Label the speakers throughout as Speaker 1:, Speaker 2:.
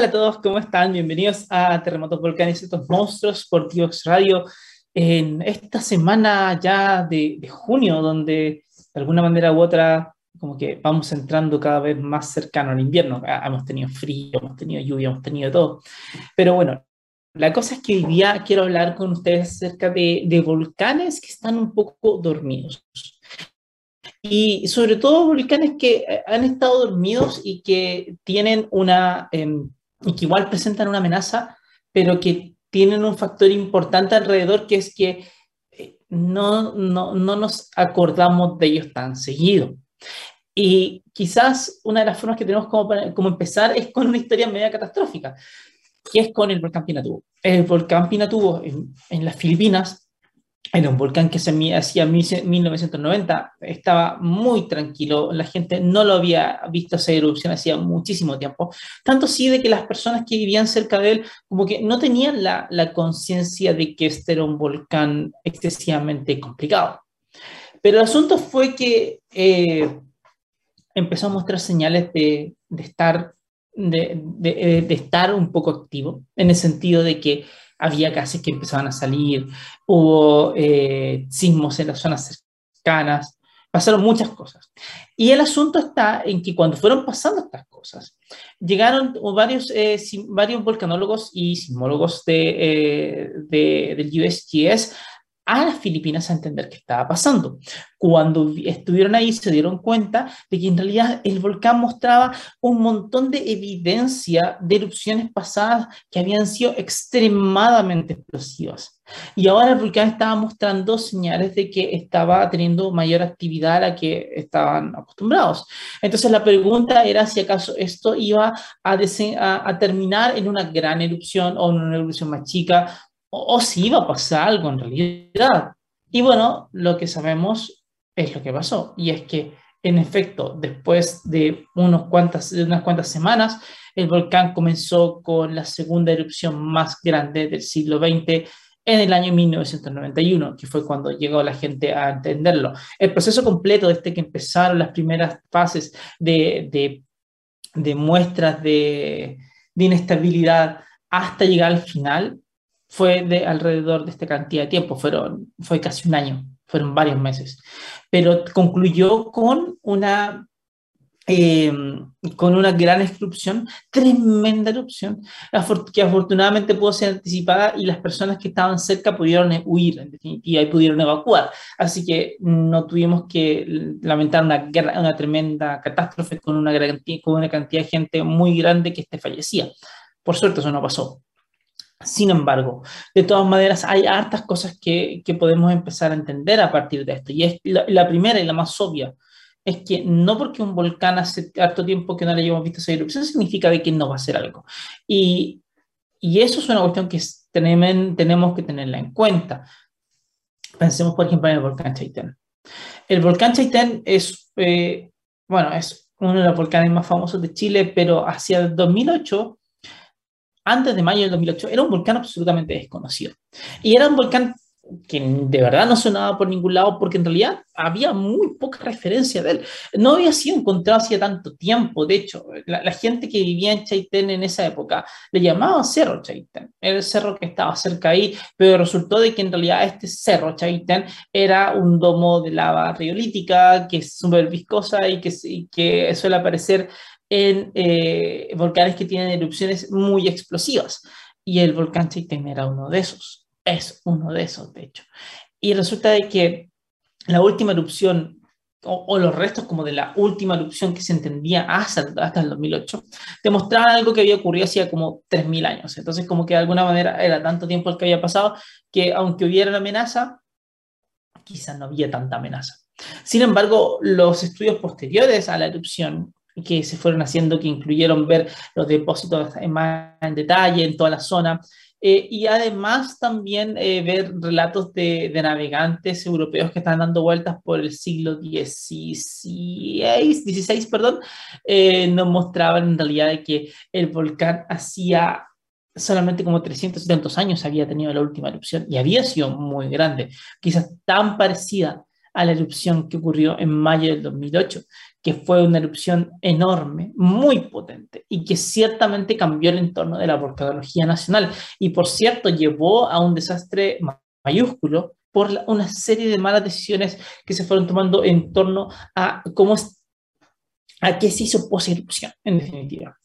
Speaker 1: Hola a todos, ¿cómo están? Bienvenidos a Terremotos Volcanes, estos monstruos por Diox Radio. En esta semana ya de, de, junio, donde de alguna manera u otra, como que vamos entrando cada vez más cercano al invierno. Ah, hemos tenido frío, hemos tenido lluvia, hemos tenido todo. Pero bueno, la cosa es que hoy día quiero hablar con ustedes acerca de, de volcanes que están un poco dormidos y sobre todo volcanes que eh, han estado dormidos y que tienen una, em, y que igual presentan una amenaza, pero que tienen un factor importante alrededor, que es que eh, no, no, no nos acordamos de ellos tan seguido. Y quizás una de las formas que tenemos como, como empezar es con una historia media catastrófica, que es con el volcán Pinatubo. El volcán Pinatubo en, en las Filipinas era un volcán que se hacía en 1990, estaba muy tranquilo, la gente no lo había visto esa erupción hacía muchísimo tiempo, tanto sí de que las personas que vivían cerca de él como que no tenían la, la conciencia de que este era un volcán excesivamente complicado. Pero el asunto fue que eh, empezó a mostrar señales de, de estar, de, de, de estar un poco activo, en el sentido de que había gases que empezaban a salir, hubo eh, sismos en las zonas cercanas, pasaron muchas cosas. Y el asunto está en que cuando fueron pasando estas cosas, llegaron varios, eh, varios volcanólogos y sismólogos de, eh, de, del USGS a las Filipinas a entender qué estaba pasando. Cuando estuvieron ahí se dieron cuenta de que en realidad el volcán mostraba un montón de evidencia de erupciones pasadas que habían sido extremadamente explosivas. Y ahora el volcán estaba mostrando señales de que estaba teniendo mayor actividad a la que estaban acostumbrados. Entonces la pregunta era si acaso esto iba a, a, a terminar en una gran erupción o en una erupción más chica o, si iba a pasar algo en realidad. Y bueno, lo que sabemos es lo que pasó, y es que en efecto, después de, unos cuantas, de unas cuantas semanas, el volcán comenzó con la segunda erupción más grande del siglo XX en el año 1991, que fue cuando llegó la gente a entenderlo. El proceso completo desde que empezaron las primeras fases de, de, de muestras de, de inestabilidad hasta llegar al final fue de alrededor de esta cantidad de tiempo, fueron, fue casi un año, fueron varios meses, pero concluyó con una, eh, con una gran erupción, tremenda erupción, que afortunadamente pudo ser anticipada y las personas que estaban cerca pudieron huir, en definitiva, pudieron evacuar. Así que no tuvimos que lamentar una, una tremenda catástrofe con una, con una cantidad de gente muy grande que este fallecía. Por suerte eso no pasó. Sin embargo, de todas maneras, hay hartas cosas que, que podemos empezar a entender a partir de esto. Y es la, primera y la más obvia es que no porque un volcán hace harto tiempo que no le hayamos visto esa erupción, significa de que no va a ser algo. Y, y eso es una cuestión que tenemos, tenemos que tenerla en cuenta. Pensemos, por ejemplo, en el volcán Chaitén. El volcán Chaitén es, eh, bueno, es uno de los volcanes más famosos de Chile, pero hacia el 2008 antes de mayo del 2008, era un volcán absolutamente desconocido. Y era un volcán que de verdad no sonaba por ningún lado porque en realidad había muy poca referencia de él. No había sido encontrado hacía tanto tiempo. De hecho, la, gente que vivía en Chaitén en esa época le llamaban Cerro Chaitén. Era el cerro que estaba cerca ahí, pero resultó de que en realidad este Cerro Chaitén era un domo de lava riolítica que es súper viscosa y y que suele aparecer en eh, volcanes que tienen erupciones muy explosivas. Y el volcán Chaitén era uno de esos. Es uno de esos, de hecho. Y resulta de que la última erupción, o, los restos como de la última erupción que se entendía hasta, hasta el 2008, demostraban algo que había ocurrido hacía como 3.000 años. Entonces, como que de alguna manera era tanto tiempo el que había pasado que aunque hubiera una amenaza, quizás no había tanta amenaza. Sin embargo, los estudios posteriores a la erupción que se fueron haciendo, que incluyeron ver los depósitos más en detalle en toda la zona, eh, y además también eh, ver relatos de, navegantes europeos que están dando vueltas por el siglo XVI, 16, perdón, eh, nos mostraban en realidad de que el volcán hacía solamente como 370 años había tenido la última erupción y había sido muy grande, quizás tan parecida a la erupción que ocurrió en mayo del 2008, que fue una erupción enorme, muy potente y que ciertamente cambió el entorno de la volcanología nacional y por cierto llevó a un desastre mayúsculo por una serie de malas decisiones que se fueron tomando en torno a cómo a qué se hizo post-erupción, en definitiva.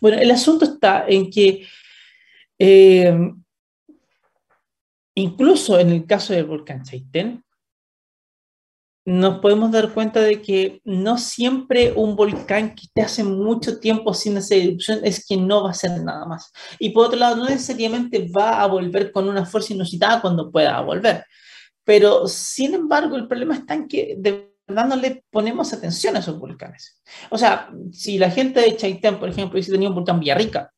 Speaker 1: Bueno, el asunto está en que eh, incluso en el caso del volcán Chaitén, nos podemos dar cuenta de que no siempre un volcán que esté hace mucho tiempo sin hacer erupción es que no va a hacer nada más. Y por otro lado, no necesariamente va a volver con una fuerza inusitada cuando pueda volver. Pero, sin embargo, el problema está en que de verdad no le ponemos atención a esos volcanes. O sea, si la gente de Chaitén, por ejemplo, hubiese tenido un volcán Villarrica,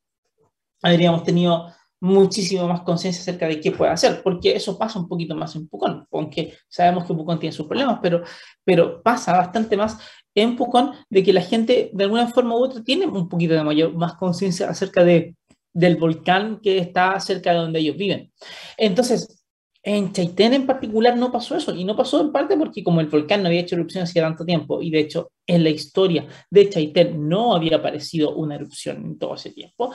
Speaker 1: habríamos tenido muchísimo más conciencia acerca de qué puede hacer, porque eso pasa un poquito más en Pucón, aunque sabemos que Pucón tiene sus problemas, pero, pero pasa bastante más en Pucón de que la gente de alguna forma u otra tiene un poquito de mayor, más conciencia acerca de, del volcán que está cerca de donde ellos viven. Entonces, en Chaitén en particular no pasó eso, y no pasó en parte porque como el volcán no había hecho erupción hacía tanto tiempo, y de hecho en la historia de Chaitén no había aparecido una erupción en todo ese tiempo,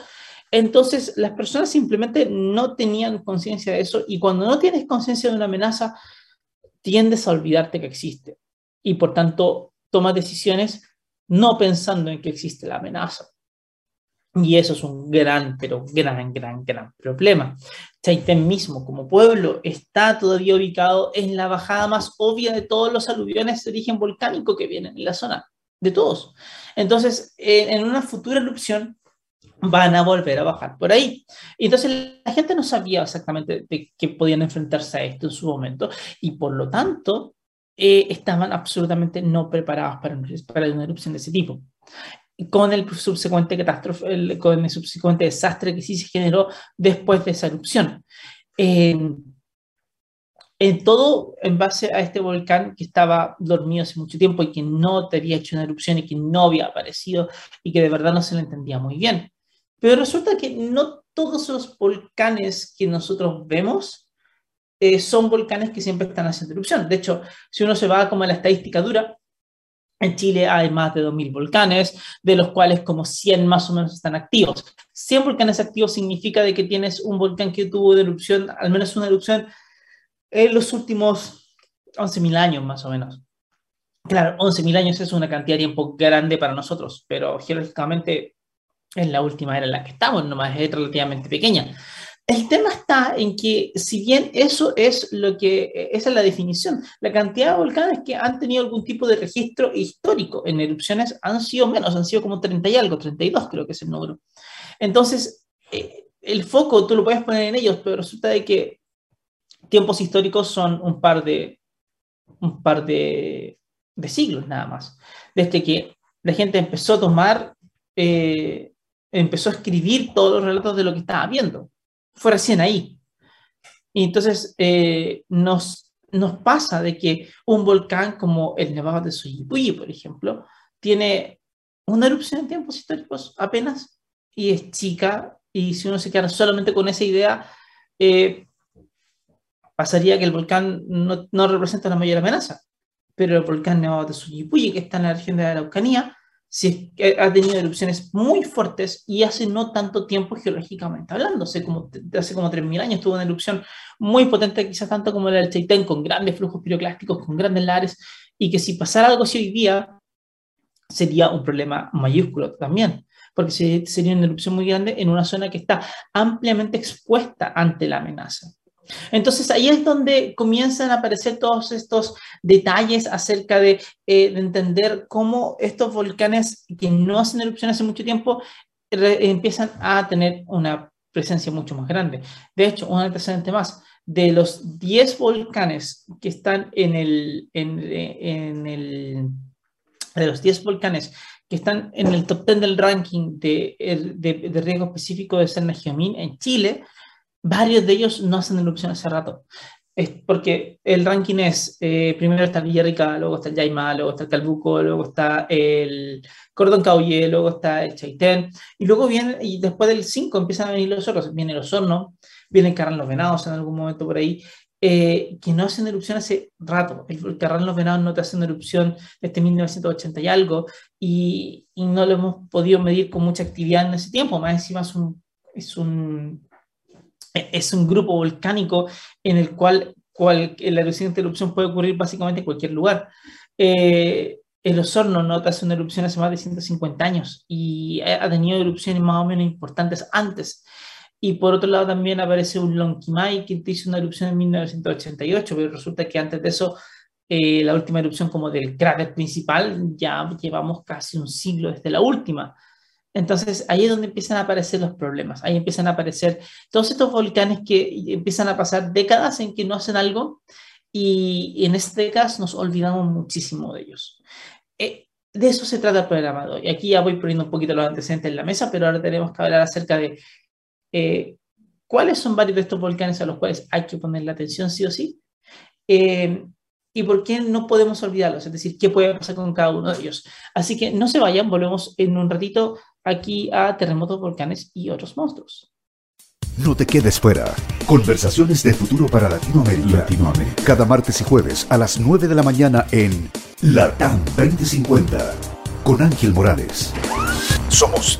Speaker 1: entonces, las personas simplemente no tenían conciencia de eso y cuando no tienes conciencia de una amenaza, tiendes a olvidarte que existe y por tanto tomas decisiones no pensando en que existe la amenaza. Y eso es un gran, pero gran, gran, gran problema. Chaitén mismo, como pueblo, está todavía ubicado en la bajada más obvia de todos los aluviones de origen volcánico que vienen en la zona, de todos. Entonces, en una futura erupción, van a volver a bajar por ahí. Entonces la gente no sabía exactamente de qué podían enfrentarse a esto en su momento y por lo tanto eh, estaban absolutamente no preparados para, para una erupción de ese tipo. Con el subsecuente catástrofe, con el subsecuente desastre que sí se generó después de esa erupción. en todo en base a este volcán que estaba dormido hace mucho tiempo y que no te había hecho una erupción y que no había aparecido y que de verdad no se le entendía muy bien. Pero resulta que no todos los volcanes que nosotros vemos eh, son volcanes que siempre están haciendo erupción. De hecho, si uno se va como a la estadística dura, en Chile hay más de 2.000 volcanes, de los cuales como 100 más o menos están activos. 100 volcanes activos significa de que tienes un volcán que tuvo de erupción, al menos una erupción, en los últimos 11.000 años más o menos. Claro, 11.000 años es una cantidad de tiempo grande para nosotros, pero geológicamente en la última era en la que estamos, nomás es relativamente pequeña. El tema está en que, si bien eso es lo que, esa es la definición, la cantidad de volcanes que han tenido algún tipo de registro histórico en erupciones han sido menos, han sido como 30 y algo, 32 creo que es el número. Entonces, eh, el foco tú lo puedes poner en ellos, pero resulta de que tiempos históricos son un par de, un par de, de siglos nada más. Desde que la gente empezó a tomar eh, empezó a escribir todos los relatos de lo que estaba viendo. Fue recién ahí. Y entonces eh, nos, nos pasa de que un volcán como el Nevado de Soyipuyi, por ejemplo, tiene una erupción en tiempos históricos apenas y es chica. Y si uno se queda solamente con esa idea, eh, pasaría que el volcán no, no, representa la mayor amenaza. Pero el volcán Nevado de Soyipuyi, que está en la región de la Araucanía, sí, ha tenido erupciones muy fuertes y hace no tanto tiempo geológicamente hablando, hace como, hace como 3.000 años tuvo una erupción muy potente, quizás tanto como la del Chaitén, con grandes flujos piroclásticos, con grandes lares, y que si pasara algo así hoy día, sería un problema mayúsculo también, porque sería una erupción muy grande en una zona que está ampliamente expuesta ante la amenaza. Entonces ahí es donde comienzan a aparecer todos estos detalles acerca de, eh, entender cómo estos volcanes que no hacen erupción hace mucho tiempo empiezan a tener una presencia mucho más grande. De hecho, un antecedente más, de los 10 volcanes que están en el, de los 10 volcanes que están en el top 10 del ranking de, de, de riesgo específico de ser en Chile, varios de ellos no hacen erupción hace rato. Es porque el ranking es, eh, primero está Villarrica, luego está el Yaima, luego está el Calbuco, luego está el Cordón Cauye, luego está el Chaitén, y luego viene, y después del 5 empiezan a venir los otros, viene los Hornos, vienen Carran los Venados en algún momento por ahí, eh, que no hacen erupción hace rato. El volcán Los Venados no te hace una erupción desde 1980 y algo, y, y, no lo hemos podido medir con mucha actividad en ese tiempo. Más encima es un, es un, es un grupo volcánico en el cual cual, la erupción puede ocurrir básicamente en cualquier lugar. Eh, el Osorno no te hace una erupción hace más de 150 años y ha tenido erupciones más o menos importantes antes. Y por otro lado también aparece un Lonquimay que hizo una erupción en 1988, pero resulta que antes de eso, eh, la última erupción como del cráter principal, ya llevamos casi un siglo desde la última. Entonces ahí es donde empiezan a aparecer los problemas, ahí empiezan a aparecer todos estos volcanes que empiezan a pasar décadas en que no hacen algo y en este décadas nos olvidamos muchísimo de ellos. Eh, de eso se trata el programa de hoy. Aquí ya voy poniendo un poquito los antecedentes en la mesa, pero ahora tenemos que hablar acerca de eh, cuáles son varios de estos volcanes a los cuales hay que poner la atención sí o sí. Eh, y por qué no podemos olvidarlos, es decir, qué puede pasar con cada uno de ellos. Así que no se vayan, volvemos en un ratito aquí a terremotos, volcanes y otros monstruos.
Speaker 2: No te quedes fuera. Conversaciones de futuro para Latinoamérica. Latinoamérica. Cada martes y jueves a las 9 de la mañana en LATAM 2050 con Ángel Morales. Somos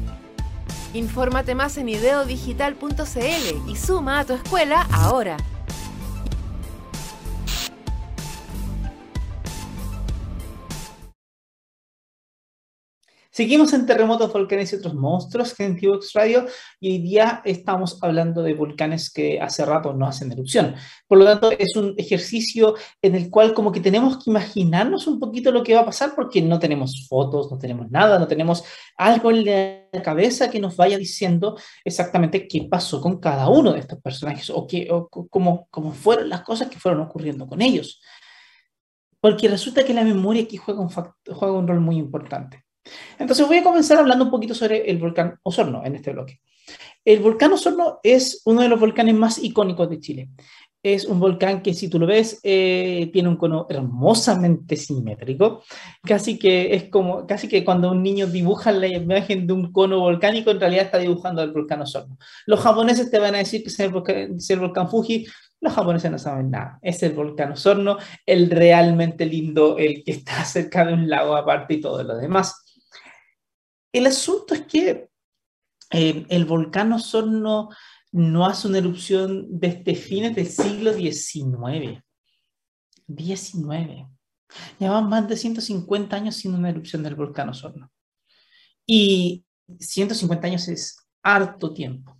Speaker 3: Infórmate más en ideodigital.cl y suma a tu escuela ahora.
Speaker 1: Seguimos en terremotos, volcanes y otros monstruos en Tivox Radio y hoy día estamos hablando de volcanes que hace rato no hacen erupción. Por lo tanto, es un ejercicio en el cual como que tenemos que imaginarnos un poquito lo que va a pasar porque no tenemos fotos, no tenemos nada, no tenemos algo en la cabeza que nos vaya diciendo exactamente qué pasó con cada uno de estos personajes o, qué, o cómo, cómo fueron las cosas que fueron ocurriendo con ellos. Porque resulta que la memoria aquí juega un, juega un rol muy importante. Entonces voy a comenzar hablando un poquito sobre el volcán Osorno en este bloque. El volcán Osorno es uno de los volcanes más icónicos de Chile. Es un volcán que si tú lo ves eh, tiene un cono hermosamente simétrico, casi que es como casi que cuando un niño dibuja la imagen de un cono volcánico en realidad está dibujando el volcán Osorno. Los japoneses te van a decir que es el volcán, es el volcán Fuji, los japoneses no saben nada. Es el volcán Osorno, el realmente lindo, el que está cerca de un lago aparte y todo lo demás. El asunto es que eh, el volcán Osorno no hace una erupción desde fines del siglo XIX. 19. Llevan más de 150 años sin una erupción del volcán Osorno. Y 150 años es harto tiempo.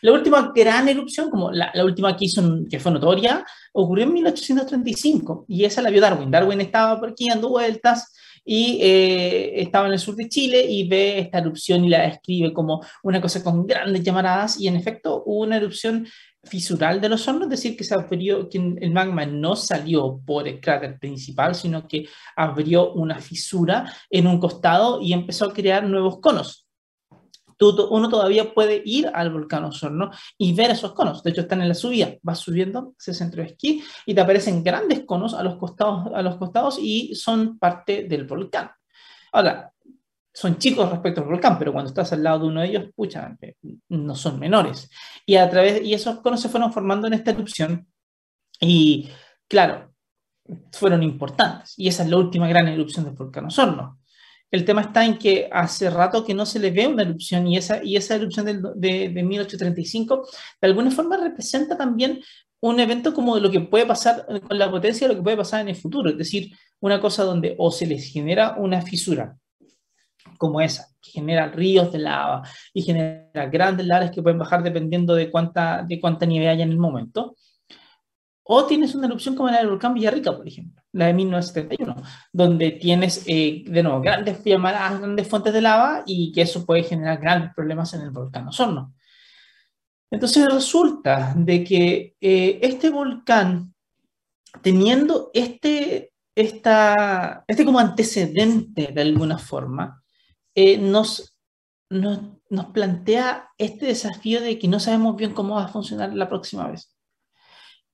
Speaker 1: La última gran erupción, como la, última que hizo, que fue notoria, ocurrió en 1835 y esa la vio Darwin. Darwin estaba por aquí dando vueltas y eh, estaba en el sur de Chile y ve esta erupción y la describe como una cosa con grandes llamaradas y en efecto hubo una erupción fisural de los hornos, es decir, que, se abrió, que el magma no salió por el cráter principal, sino que abrió una fisura en un costado y empezó a crear nuevos conos uno todavía puede ir al volcán Osorno y ver esos conos. De hecho, están en la subida. Vas subiendo ese centro de esquí y te aparecen grandes conos a los costados, a los costados y son parte del volcán. Ahora, son chicos respecto al volcán, pero cuando estás al lado de uno de ellos, pucha, no son menores. Y a través y esos conos se fueron formando en esta erupción y, claro, fueron importantes. Y esa es la última gran erupción del volcán Osorno. El tema está en que hace rato que no se le ve una erupción y esa, y esa erupción de, de 1835 de alguna forma representa también un evento como lo que puede pasar con la potencia, lo que puede pasar en el futuro, es decir, una cosa donde o se les genera una fisura como esa, que genera ríos de lava y genera grandes lavas que pueden bajar dependiendo de cuánta, de cuánta nieve haya en el momento, O tienes una erupción como la del volcán Villarrica, por ejemplo, la de 1971, donde tienes, eh, de nuevo, grandes llamadas, grandes fuentes de lava y que eso puede generar grandes problemas en el volcán Osorno. Entonces resulta de que eh, este volcán, teniendo este, esta, este como antecedente de alguna forma, eh, nos, nos, nos plantea este desafío de que no sabemos bien cómo va a funcionar la próxima vez.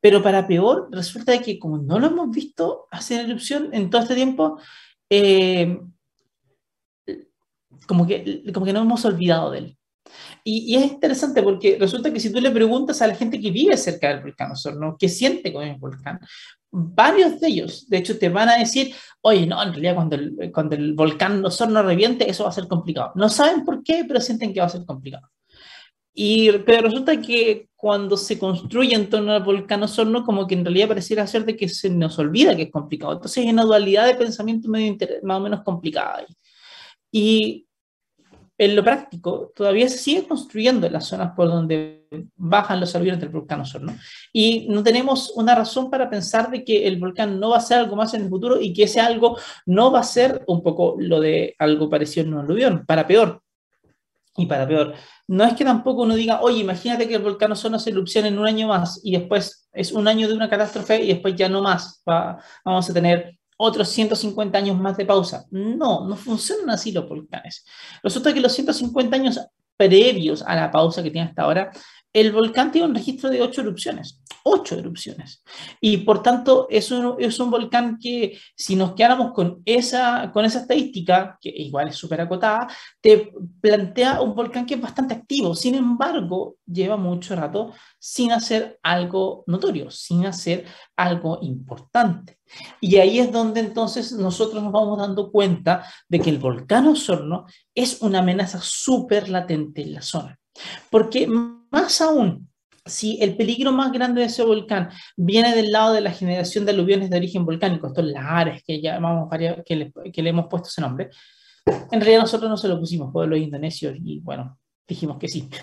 Speaker 1: Pero para peor, resulta que como no lo hemos visto hacer erupción en todo este tiempo, eh, como, que, como que no hemos olvidado de él. Y, es interesante porque resulta que si tú le preguntas a la gente que vive cerca del volcán Osorno, que siente con el volcán, varios de ellos, de hecho, te van a decir, oye, no, en realidad cuando el, cuando el volcán Osorno reviente, eso va a ser complicado. No saben por qué, pero sienten que va a ser complicado. Y, pero resulta que cuando se construye en torno al volcán Osorno, como que en realidad pareciera ser de que se nos olvida que es complicado. Entonces hay una dualidad de pensamiento medio más o menos complicada. Y en lo práctico, todavía se sigue construyendo en las zonas por donde bajan los aluviones del volcán Osorno. Y no tenemos una razón para pensar de que el volcán no va a ser algo más en el futuro y que ese algo no va a ser un poco lo de algo parecido en un aluvión, para peor. Y para peor, no es que tampoco uno diga, oye, imagínate que el volcán Osorno se erupciona en un año más y después es un año de una catástrofe y después ya no más. vamos a tener otros 150 años más de pausa. No, no funcionan así los volcanes. Resulta que los 150 años previos a la pausa que tiene hasta ahora, el volcán tiene un registro de ocho erupciones ocho erupciones. Y por tanto, es un, es un volcán que si nos quedáramos con esa, con esa estadística, que igual es súper acotada, te plantea un volcán que es bastante activo. Sin embargo, lleva mucho rato sin hacer algo notorio, sin hacer algo importante. Y ahí es donde entonces nosotros nos vamos dando cuenta de que el volcán Osorno es una amenaza súper latente en la zona. Porque más aún, si el peligro más grande de ese volcán viene del lado de la generación de aluviones de origen volcánico, estos lares que llamamos que le, que le hemos puesto ese nombre, en realidad nosotros no se lo pusimos, los indonesios, y bueno, dijimos que sí.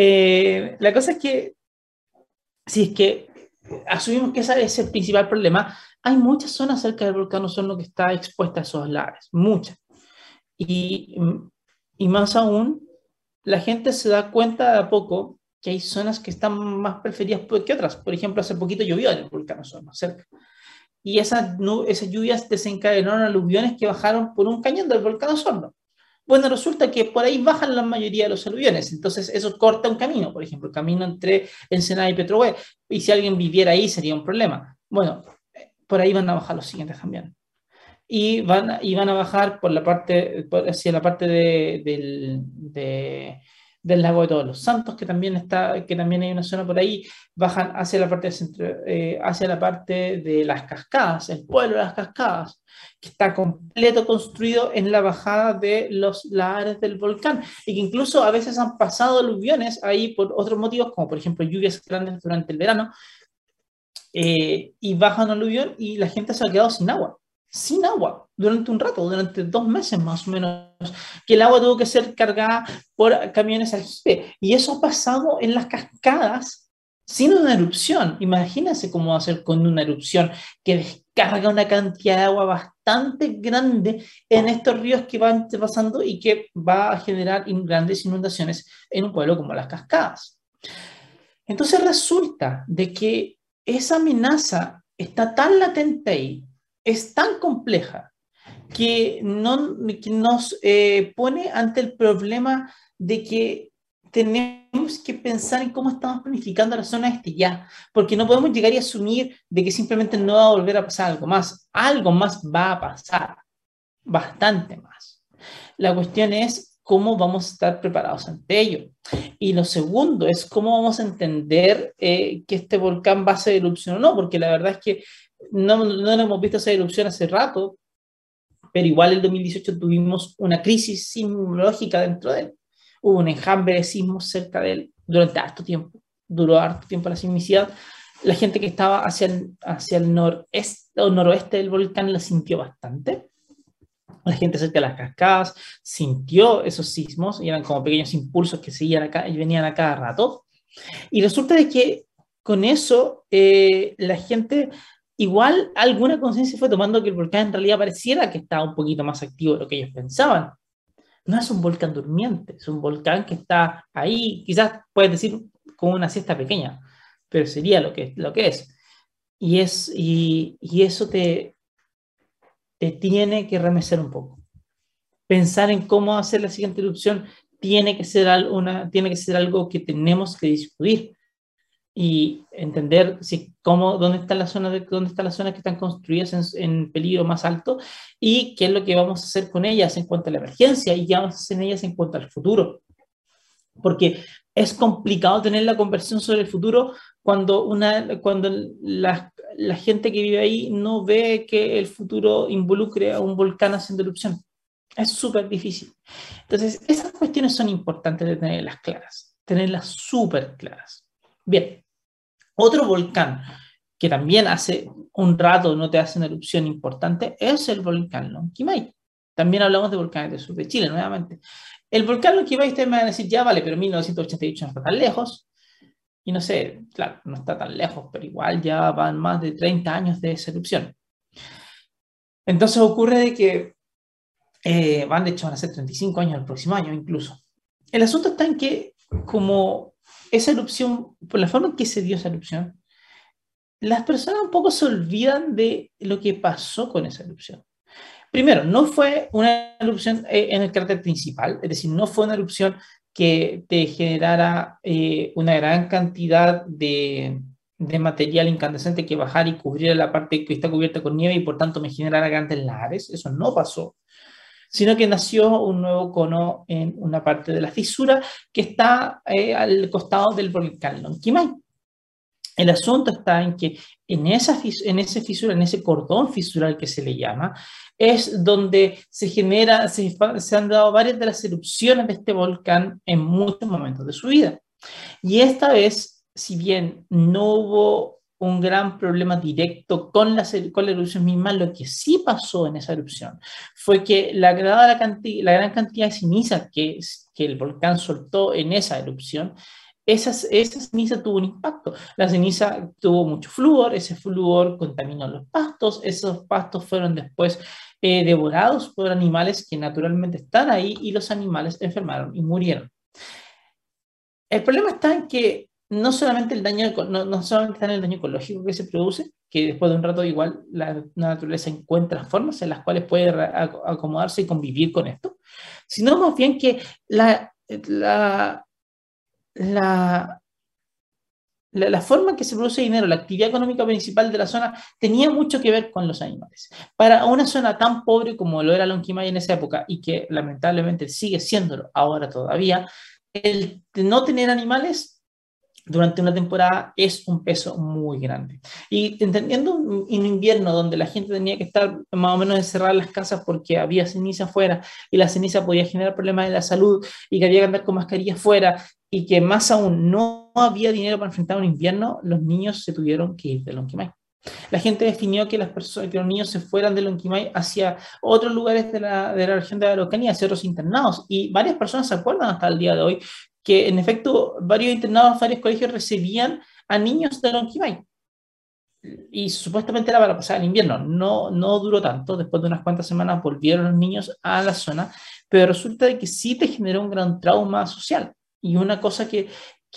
Speaker 1: Eh, la cosa es que, si es que asumimos que ese es el principal problema, hay muchas zonas cerca del volcán Osorno que está expuesta a esos lares, muchas. Y, y más aún, la gente se da cuenta de a poco que hay zonas que están más preferidas que otras. Por ejemplo, hace poquito llovió en el volcán Osorno, cerca. Y esas, esas lluvias desencadenaron aluviones que bajaron por un cañón del volcán Osorno. Bueno, resulta que por ahí bajan la mayoría de los aluviones, entonces eso corta un camino, por ejemplo, el camino entre Ensenada y Petrohue, y si alguien viviera ahí sería un problema. Bueno, por ahí van a bajar los siguientes también. Y van, y van a bajar por la parte, hacia la parte de, de del lago de todos los santos, que también está, que también hay una zona por ahí, bajan hacia la parte de, eh, hacia la parte de las cascadas, el pueblo de las cascadas, que está completo construido en la bajada de los lares del volcán, y que incluso a veces han pasado aluviones ahí por otros motivos, como por ejemplo lluvias grandes durante el verano, eh, y bajan aluvión y la gente se ha quedado sin agua sin agua durante un rato, durante dos meses más o menos, que el agua tuvo que ser cargada por camiones aljibe. Y eso ha pasado en las cascadas sin una erupción. Imagínense cómo va a ser con una erupción que descarga una cantidad de agua bastante grande en estos ríos que van pasando y que va a generar grandes inundaciones en un pueblo como las cascadas. Entonces resulta de que esa amenaza está tan latente ahí es tan compleja que, no, nos eh, pone ante el problema de que tenemos que pensar en cómo estamos planificando la zona este ya, porque no podemos llegar y asumir de que simplemente no va a volver a pasar algo más. Algo más va a pasar, bastante más. La cuestión es cómo vamos a estar preparados ante ello. Y lo segundo es cómo vamos a entender eh, que este volcán va a ser erupción o no, porque la verdad es que no, no hemos visto esa erupción hace rato, pero igual el 2018 tuvimos una crisis sismológica dentro de él. Hubo un enjambre de sismos cerca de él durante harto tiempo. Duró harto tiempo la sismicidad. La gente que estaba hacia el, hacia el noreste o noroeste del volcán la sintió bastante. La gente cerca de las cascadas sintió esos sismos y eran como pequeños impulsos que seguían acá y venían a cada rato. Y resulta de que con eso eh, la gente igual alguna conciencia fue tomando que el volcán en realidad pareciera que estaba un poquito más activo de lo que ellos pensaban. No es un volcán durmiente, es un volcán que está ahí, quizás puedes decir como una siesta pequeña, pero sería lo que, lo que es. Y, es, y, y eso te, te tiene que remecer un poco. Pensar en cómo hacer la siguiente erupción tiene que ser, una, tiene que ser algo que tenemos que discutir y entender si, cómo, dónde están las zonas, de, dónde están las zonas que están construidas en, peligro más alto y qué es lo que vamos a hacer con ellas en cuanto a la emergencia y qué vamos a hacer en ellas en cuanto al futuro. Porque es complicado tener la conversación sobre el futuro cuando, una, cuando la, la gente que vive ahí no ve que el futuro involucre a un volcán haciendo erupción. Es súper difícil. Entonces, esas cuestiones son importantes de tenerlas claras, tenerlas súper claras. Bien, otro volcán que también hace un rato no te hace una erupción importante es el volcán Lonquimay. También hablamos de volcanes del sur de Chile nuevamente. El volcán Lonquimay, ustedes me van a decir, ya vale, pero 1988 no está tan lejos. Y no sé, claro, no está tan lejos, pero igual ya van más de 30 años de esa erupción. Entonces ocurre de que eh, van, de hecho, van a ser 35 años el próximo año incluso. El asunto está en que, como esa erupción, por la forma en que se dio esa erupción, las personas un poco se olvidan de lo que pasó con esa erupción. Primero, no fue una erupción eh, en el cráter principal, es decir, no fue una erupción que te generara eh, una gran cantidad de, de, material incandescente que bajara y cubriera la parte que está cubierta con nieve y por tanto me generara grandes lares. Eso no pasó sino que nació un nuevo cono en una parte de la fisura que está eh, al costado del volcán Lonquimay. El asunto está en que en, esa ese fisura, en ese cordón fisural que se le llama, es donde se genera, se han dado varias de las erupciones de este volcán en muchos momentos de su vida. Y esta vez, si bien no hubo un gran problema directo con la, con la erupción misma. Lo que sí pasó en esa erupción fue que la, gran cantidad de ceniza que, que el volcán soltó en esa erupción, esa, esa ceniza tuvo un impacto. La ceniza tuvo mucho flúor, ese flúor contaminó los pastos, esos pastos fueron después eh, devorados por animales que naturalmente están ahí y los animales enfermaron y murieron. El problema está en que no solamente el daño, no, no solamente está en el daño ecológico que se produce, que después de un rato igual la, naturaleza encuentra formas en las cuales puede acomodarse y convivir con esto, sino más bien que la, la, la, la, forma en que se produce dinero, la actividad económica principal de la zona, tenía mucho que ver con los animales. Para una zona tan pobre como lo era Lonquimay en esa época y que lamentablemente sigue siéndolo ahora todavía, el no tener animales durante una temporada es un peso muy grande. Y entendiendo un, invierno donde la gente tenía que estar más o menos encerrada en las casas porque había ceniza afuera y la ceniza podía generar problemas de la salud y que había que andar con mascarilla afuera y que más aún no había dinero para enfrentar un invierno, los niños se tuvieron que ir de Lonquimay. La gente definió que, las personas, que los niños se fueran de Lonquimay hacia otros lugares de la, de la región de Araucanía, hacia otros internados. Y varias personas se acuerdan hasta el día de hoy que en efecto varios internados, varios colegios recibían a niños de Lonquimay. Y supuestamente era para pasar el invierno. No, no duró tanto. Después de unas cuantas semanas volvieron los niños a la zona, pero resulta de que sí te generó un gran trauma social. Y una cosa que,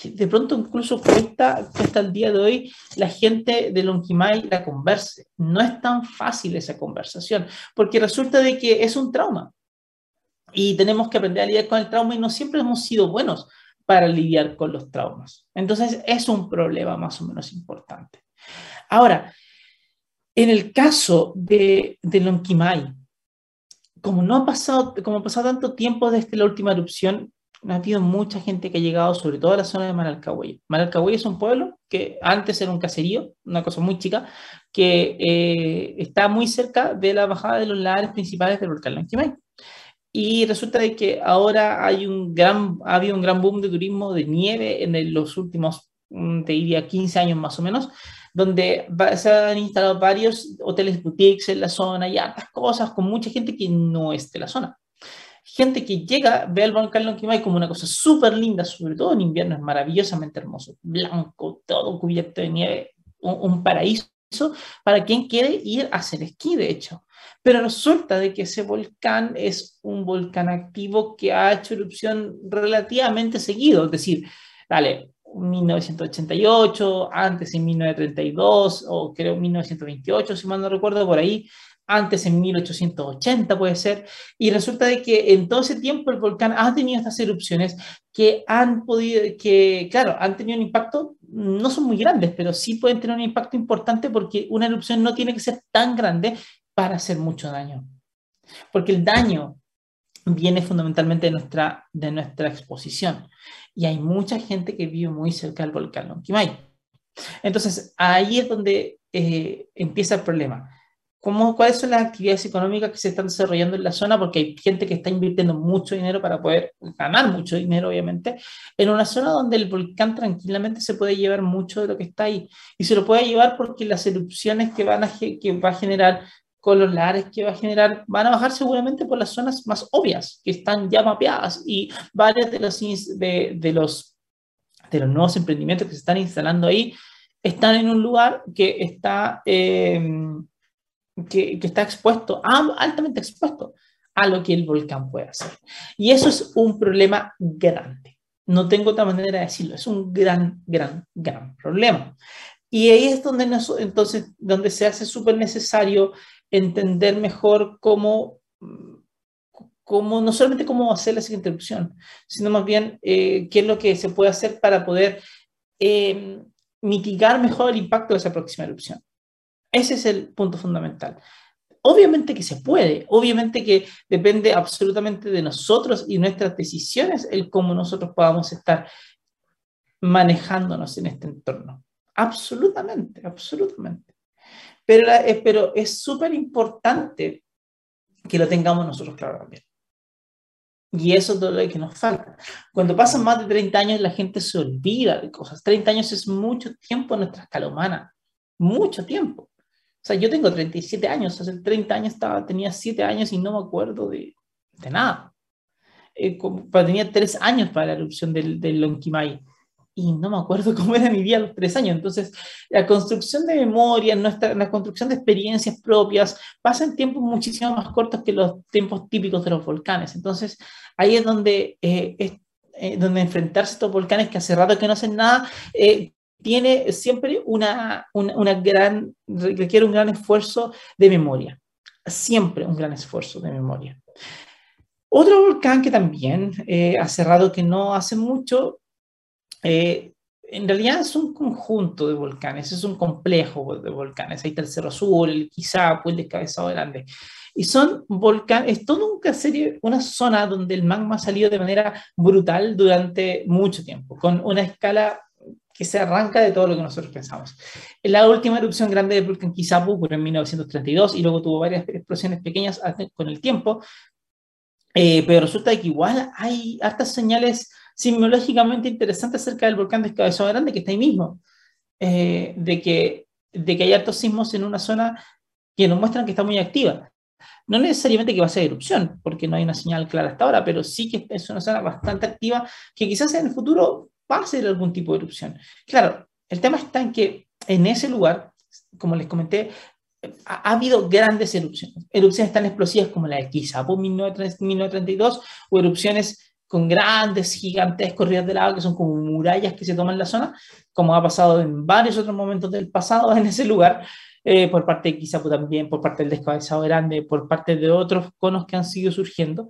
Speaker 1: de pronto incluso cuesta, cuesta el día de hoy la gente de Lonquimay la converse. No es tan fácil esa conversación, porque resulta de que es un trauma. Y tenemos que aprender a lidiar con el trauma y no siempre hemos sido buenos para lidiar con los traumas. Entonces es un problema más o menos importante. Ahora, en el caso de, de Lonquimay, como no ha pasado, como ha pasado tanto tiempo desde la última erupción, ha habido mucha gente que ha llegado, sobre todo a la zona de Manalcahuey. Manalcahuey es un pueblo que antes era un caserío, una cosa muy chica, que eh, está muy cerca de la bajada de los lares principales del volcán Lonquimay. Y resulta de que ahora hay un gran, ha habido un gran boom de turismo de nieve en los últimos, mm, te diría, 15 años más o menos, donde se han instalado varios hoteles boutiques en la zona y otras cosas con mucha gente que no es de la zona. Gente que llega, ve al volcán Lonquimay como una cosa súper linda, sobre todo en invierno, es maravillosamente hermoso, blanco, todo cubierto de nieve, un, paraíso para quien quiere ir a hacer esquí, de hecho. Pero resulta de que ese volcán es un volcán activo que ha hecho erupción relativamente seguido, es decir, dale, 1988, antes en 1932 o creo 1928, si mal no recuerdo, por ahí, antes en 1880 puede ser, y resulta de que en todo ese tiempo el volcán ha tenido estas erupciones que han podido, que claro, han tenido un impacto, no son muy grandes, pero sí pueden tener un impacto importante porque una erupción no tiene que ser tan grande para hacer mucho daño. Porque el daño viene fundamentalmente de nuestra, de nuestra exposición. Y hay mucha gente que vive muy cerca del volcán Lonquimay. Entonces, ahí es donde eh, empieza el problema. ¿Cómo, ¿Cuáles son las actividades económicas que se están desarrollando en la zona? Porque hay gente que está invirtiendo mucho dinero para poder ganar mucho dinero, obviamente, en una zona donde el volcán tranquilamente se puede llevar mucho de lo que está ahí. Y se lo puede llevar porque las erupciones que, van a, que va a generar con los lares que va a generar van a bajar seguramente por las zonas más obvias que están ya mapeadas y varios de los, de, de los, de los nuevos emprendimientos que se están instalando ahí están en un lugar que está, em, que, que, está expuesto, altamente expuesto a lo que el volcán puede hacer. Y eso es un problema grande. No tengo otra manera de decirlo. Es un gran, gran, gran problema. Y ahí es donde, entonces, donde se hace súper necesario entender mejor cómo, cómo, no solamente cómo hacer la siguiente erupción, sino más bien eh, qué es lo que se puede hacer para poder eh, mitigar mejor el impacto de esa próxima erupción. Ese es el punto fundamental. Obviamente que se puede, obviamente que depende absolutamente de nosotros y nuestras decisiones el cómo nosotros podamos estar manejándonos en este entorno. Absolutamente, absolutamente. Eh, pero, es súper importante que lo tengamos nosotros claro también. Y eso es lo que nos falta. Cuando pasan más de 30 años, la gente se olvida de cosas. 30 años es mucho tiempo en nuestra escala humana. Mucho tiempo. O sea, yo tengo 37 años. Hace 30 años estaba, tenía 7 años y no me acuerdo de, de nada. Eh, tenía 3 años para la erupción del, del Lonquimay y no me acuerdo cómo era mi vida a los tres años. Entonces, la construcción de memoria, nuestra, la construcción de experiencias propias, pasa en tiempos muchísimo más cortos que los tiempos típicos de los volcanes. Entonces, ahí es donde, eh, es, eh, donde enfrentarse a estos volcanes que hace rato que no hacen nada, eh, tiene siempre una, una, una, gran, requiere un gran esfuerzo de memoria. Siempre un gran esfuerzo de memoria. Otro volcán que también hace rato que no hace mucho eh, en realidad es un conjunto de volcanes, es un complejo de volcanes. Ahí está el Cerro Azul, el Quizapu, el Descabezado Grande. Y son volcanes, es toda una serie, una zona donde el magma ha salido de manera brutal durante mucho tiempo, con una escala que se arranca de todo lo que nosotros pensamos. La última erupción grande del volcán Quizapu ocurrió en 1932 y luego tuvo varias explosiones pequeñas con el tiempo, eh, pero resulta que igual hay hartas señales sismológicamente interesante acerca del volcán de Descabezado Grande, que está ahí mismo, eh, de, que, de que hay altos sismos en una zona que nos muestran que está muy activa. No necesariamente que va a ser erupción, porque no hay una señal clara hasta ahora, pero sí que es una zona bastante activa que quizás en el futuro va a ser algún tipo de erupción. Claro, el tema está en que en ese lugar, como les comenté, ha, habido grandes erupciones. Erupciones tan explosivas como la de Kizapu 1932 o erupciones con grandes, gigantescos ríos de lava que son como murallas que se toman la zona, como ha pasado en varios otros momentos del pasado en ese lugar, eh, por parte de Kizapu también, por parte del descabezado grande, por parte de otros conos que han seguido surgiendo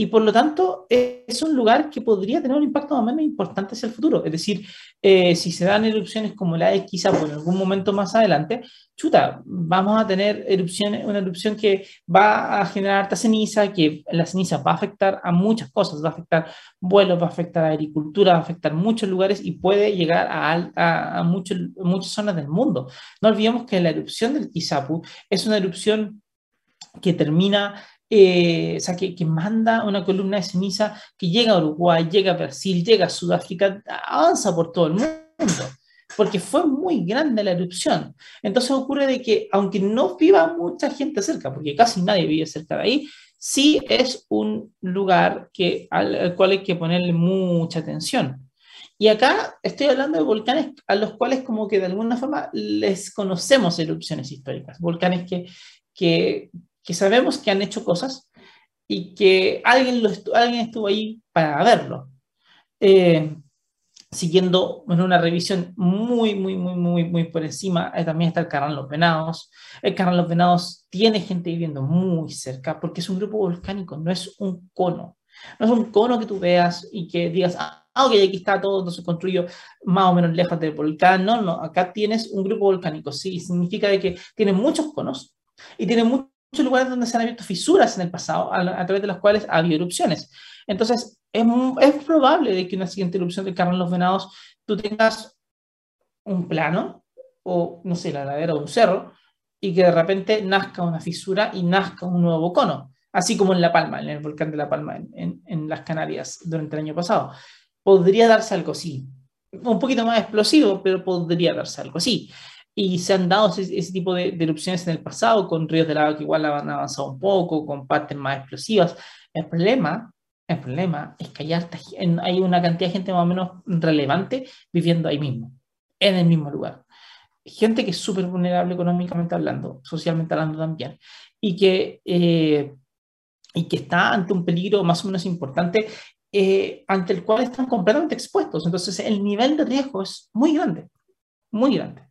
Speaker 1: y por lo tanto es un lugar que podría tener un impacto más o menos importante hacia el futuro. Es decir, eh, si se dan erupciones como la de quizá por algún momento más adelante, chuta, vamos a tener erupciones, una erupción que va a generar alta ceniza, que la ceniza va a afectar a muchas cosas, va a afectar vuelos, va a afectar a agricultura, va a afectar muchos lugares y puede llegar a, a, a muchas zonas del mundo. No olvidemos que la erupción del Kizapu es una erupción que termina eh, o sea, que, que, manda una columna de ceniza que llega a Uruguay, llega a Brasil, llega a Sudáfrica, avanza por todo el mundo, porque fue muy grande la erupción. Entonces ocurre de que, aunque no viva mucha gente cerca, porque casi nadie vive cerca de ahí, sí es un lugar que, al, cual hay que ponerle mucha atención. Y acá estoy hablando de volcanes a los cuales como que de alguna forma les conocemos erupciones históricas, volcanes que, que, que sabemos que han hecho cosas y que alguien, lo alguien estuvo ahí para verlo. Eh, siguiendo en una revisión muy, muy, muy, muy, muy por encima, eh, también está el Carrán Los Venados. El Carrán Los Venados tiene gente viviendo muy cerca porque es un grupo volcánico, no es un cono. No es un cono que tú veas y que digas, ah, ok, aquí está todo, no se construyó más o menos lejos del volcán. No, no, acá tienes un grupo volcánico, sí, significa de que tiene muchos conos y tiene muchos lugares donde se han abierto fisuras en el pasado, a, a través de las cuales ha habido erupciones. Entonces, es, es probable de que una siguiente erupción de Carmen los Venados tú tengas un plano o, no sé, la ladera de un cerro y que de repente nazca una fisura y nazca un nuevo cono, así como en La Palma, en el volcán de La Palma, en, en, las Canarias durante el año pasado. Podría darse algo así, un poquito más explosivo, pero podría darse algo así. Y se han dado ese, tipo de, de, erupciones en el pasado, con ríos de lava que igual han avanzado un poco, con partes más explosivas. El problema el problema es que hay, una cantidad de gente más o menos relevante viviendo ahí mismo, en el mismo lugar. Gente que es súper vulnerable económicamente hablando, socialmente hablando también, y que, eh, y que está ante un peligro más o menos importante eh, ante el cual están completamente expuestos. Entonces, el nivel de riesgo es muy grande, muy grande.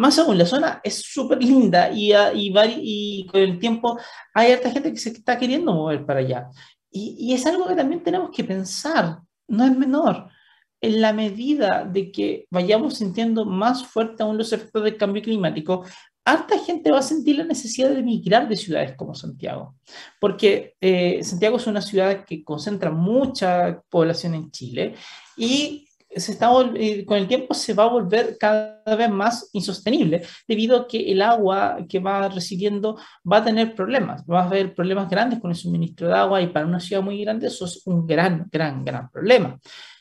Speaker 1: Más aún, la zona es súper linda y, y, y, con el tiempo hay harta gente que se está queriendo mover para allá. Y, es algo que también tenemos que pensar, no es menor. En la medida de que vayamos sintiendo más fuerte aún los efectos del cambio climático, harta gente va a sentir la necesidad de emigrar de ciudades como Santiago, porque eh, Santiago es una ciudad que concentra mucha población en Chile y se está, eh, con el tiempo se va a volver cada vez más insostenible debido a que el agua que va recibiendo va a tener problemas, va a haber problemas grandes con el suministro de agua y para una ciudad muy grande eso es un gran, gran, gran problema.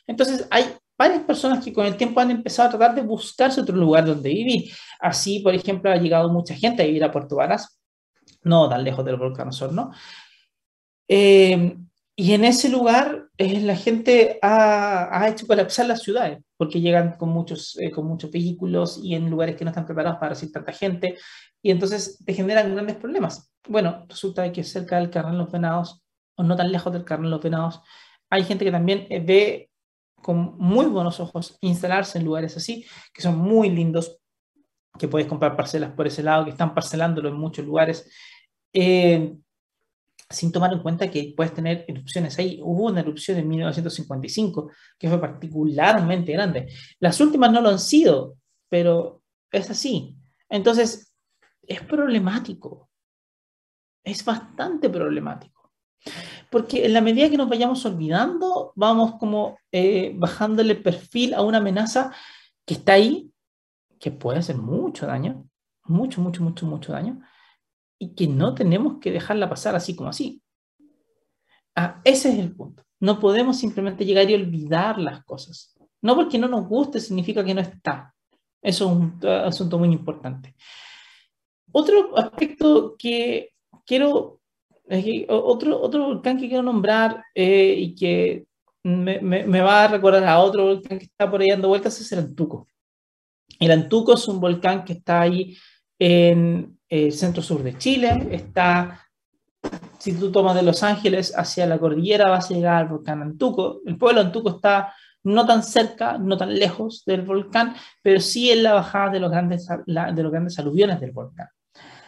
Speaker 1: Entonces hay varias personas que con el tiempo han empezado a tratar de buscarse otro lugar donde vivir. Así, por ejemplo, ha llegado mucha gente a vivir a Puerto Varas, no tan lejos del volcán Osorno. Eh, y en ese lugar eh, la gente ha, ha, hecho colapsar las ciudades, porque llegan con muchos, eh, con muchos vehículos y en lugares que no están preparados para recibir tanta gente, y entonces te generan grandes problemas. Bueno, resulta que cerca del Carnal Los Venados, o no tan lejos del Carnal Los Venados, hay gente que también eh, ve con muy buenos ojos instalarse en lugares así, que son muy lindos, que puedes comprar parcelas por ese lado, que están parcelándolo en muchos lugares. Sin tomar en cuenta que puedes tener erupciones ahí. Hubo una erupción en 1955 que fue particularmente grande. Las últimas no lo han sido, pero es así. Entonces, es problemático. Es bastante problemático. Porque en la medida que nos vayamos olvidando, vamos como eh, bajándole perfil a una amenaza que está ahí, que puede hacer mucho daño, mucho, mucho, mucho, mucho daño, y que no tenemos que dejarla pasar así como así. Ah, ese es el punto. No podemos simplemente llegar y olvidar las cosas. No porque no nos guste significa que no está. Eso es un asunto muy importante. Otro aspecto que quiero, otro, otro volcán que quiero nombrar eh, y que me, me, me, va a recordar a otro volcán que está por ahí dando vueltas es el Antuco. El Antuco es un volcán que está ahí en, el centro sur de Chile, está, si tú tomas de Los Ángeles hacia la cordillera vas a llegar al volcán Antuco. El pueblo Antuco está no tan cerca, no tan lejos del volcán, pero sí en la bajada de los grandes, de los grandes aluviones del volcán.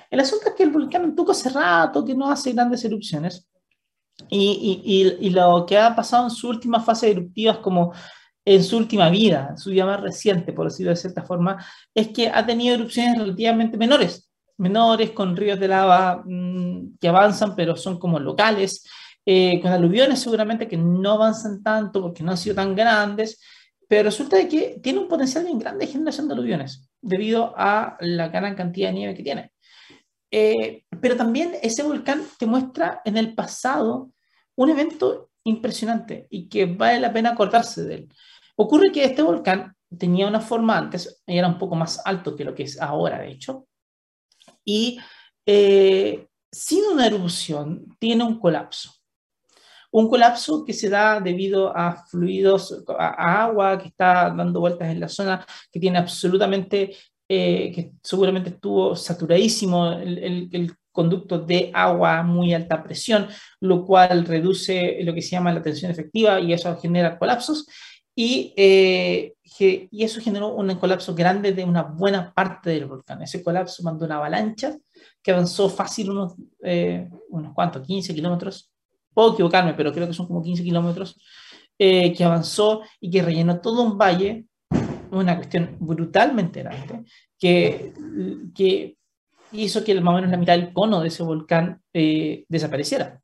Speaker 1: El asunto es que el volcán Antuco hace rato que no hace grandes erupciones y, y, y, lo que ha pasado en su última fase eruptiva es como en su última vida, su vida más reciente, por decirlo de cierta forma, es que ha tenido erupciones relativamente menores menores, con ríos de lava mmm, que avanzan, pero son como locales, eh, con aluviones seguramente que no avanzan tanto porque no han sido tan grandes, pero resulta de que tiene un potencial bien grande de generación de aluviones debido a la gran cantidad de nieve que tiene. Eh, pero también ese volcán te muestra en el pasado un evento impresionante y que vale la pena acordarse de él. Ocurre que este volcán tenía una forma antes, y era un poco más alto que lo que es ahora, de hecho, y eh, sin una erupción tiene un colapso. Un colapso que se da debido a fluidos, a, agua que está dando vueltas en la zona, que tiene absolutamente, eh, que seguramente estuvo saturadísimo el, el, conducto de agua a muy alta presión, lo cual reduce lo que se llama la tensión efectiva y eso genera colapsos. Y, eh, y eso generó un colapso grande de una buena parte del volcán. Ese colapso mandó una avalancha que avanzó fácil unos, eh, unos cuantos, 15 kilómetros, puedo equivocarme, pero creo que son como 15 kilómetros, eh, que avanzó y que rellenó todo un valle, una cuestión brutalmente grande, que, que hizo que más o menos la mitad del cono de ese volcán eh, desapareciera.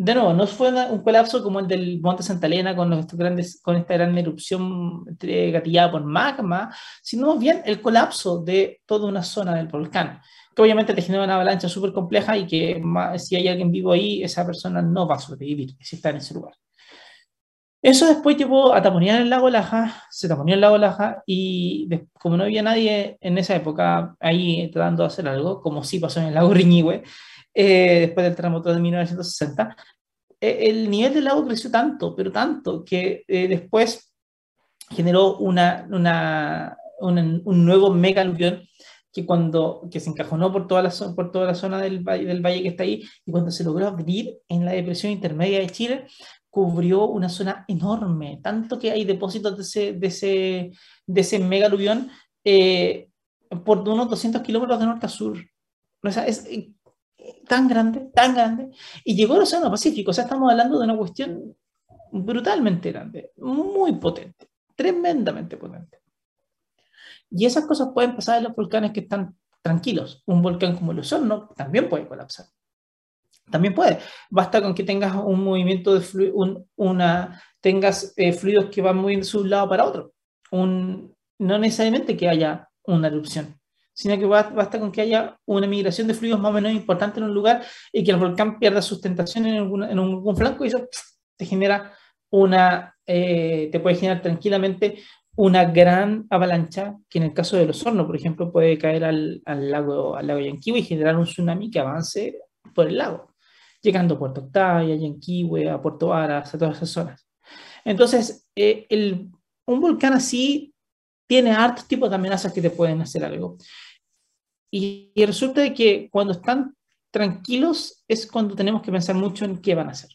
Speaker 1: De nuevo, no fue un colapso como el del Monte Santa Elena con, los, grandes, con esta gran erupción gatillada por magma, sino bien el colapso de toda una zona del volcán que obviamente te genera una avalancha súper compleja y que si hay alguien vivo ahí, esa persona no va a sobrevivir si está en ese lugar. Eso después llevó a taponear el lago Laja, se taponeó el lago Laja y como no había nadie en esa época ahí tratando de hacer algo, como sí pasó en el lago Riñihue, eh, después del terremoto de 1960, eh, el nivel del lago creció tanto, pero tanto, que eh, después generó una, una, un nuevo mega aluvión que cuando que se encajonó por toda la, por toda la zona del del valle que está ahí, y cuando se logró abrir en la depresión intermedia de Chile, cubrió una zona enorme, tanto que hay depósitos de ese, de ese, de ese mega aluvión eh, por unos 200 kilómetros de norte a sur. O sea, es tan grande, tan grande, y llegó al Océano Pacífico, o sea, estamos hablando de una cuestión brutalmente grande, muy potente, tremendamente potente. Y esas cosas pueden pasar en los volcanes que están tranquilos. Un volcán como el Osorno también puede colapsar. También puede. Basta con que tengas un movimiento de fluido, una, tengas eh, fluidos que van moviendo de un lado para otro. Un, no necesariamente que haya una erupción, sino que basta con que haya una migración de fluidos más o menos importante en un lugar y que el volcán pierda sustentación en, algún, en un, flanco y eso te genera una, eh, te puede generar tranquilamente una gran avalancha que en el caso del Osorno, por ejemplo, puede caer al, al lago, al lago Yanquihue y generar un tsunami que avance por el lago, llegando a Puerto Octavia, Yanquihue, a Puerto Varas, a todas esas zonas. Entonces, eh, el, un volcán así tiene hartos tipos de amenazas que te pueden hacer algo. Y, y resulta de que cuando están tranquilos es cuando tenemos que pensar mucho en qué van a hacer.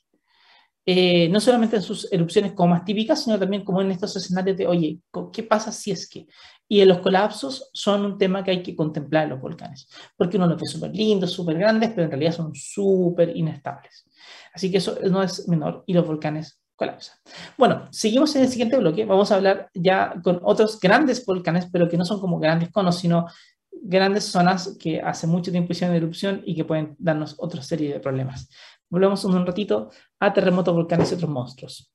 Speaker 1: Eh, no solamente en sus erupciones como más típicas, sino también como en estos escenarios de, oye, ¿qué pasa si es que? Y en los colapsos son un tema que hay que contemplar en los volcanes, porque uno los ve súper lindos, súper grandes, pero en realidad son súper inestables. Así que eso no es menor y los volcanes colapsan. Bueno, seguimos en el siguiente bloque, vamos a hablar ya con otros grandes volcanes, pero que no son como grandes conos, sino grandes zonas que hace mucho tiempo hicieron erupción y que pueden darnos otra serie de problemas. Volvemos un ratito a Terremotos, Volcanes y otros monstruos.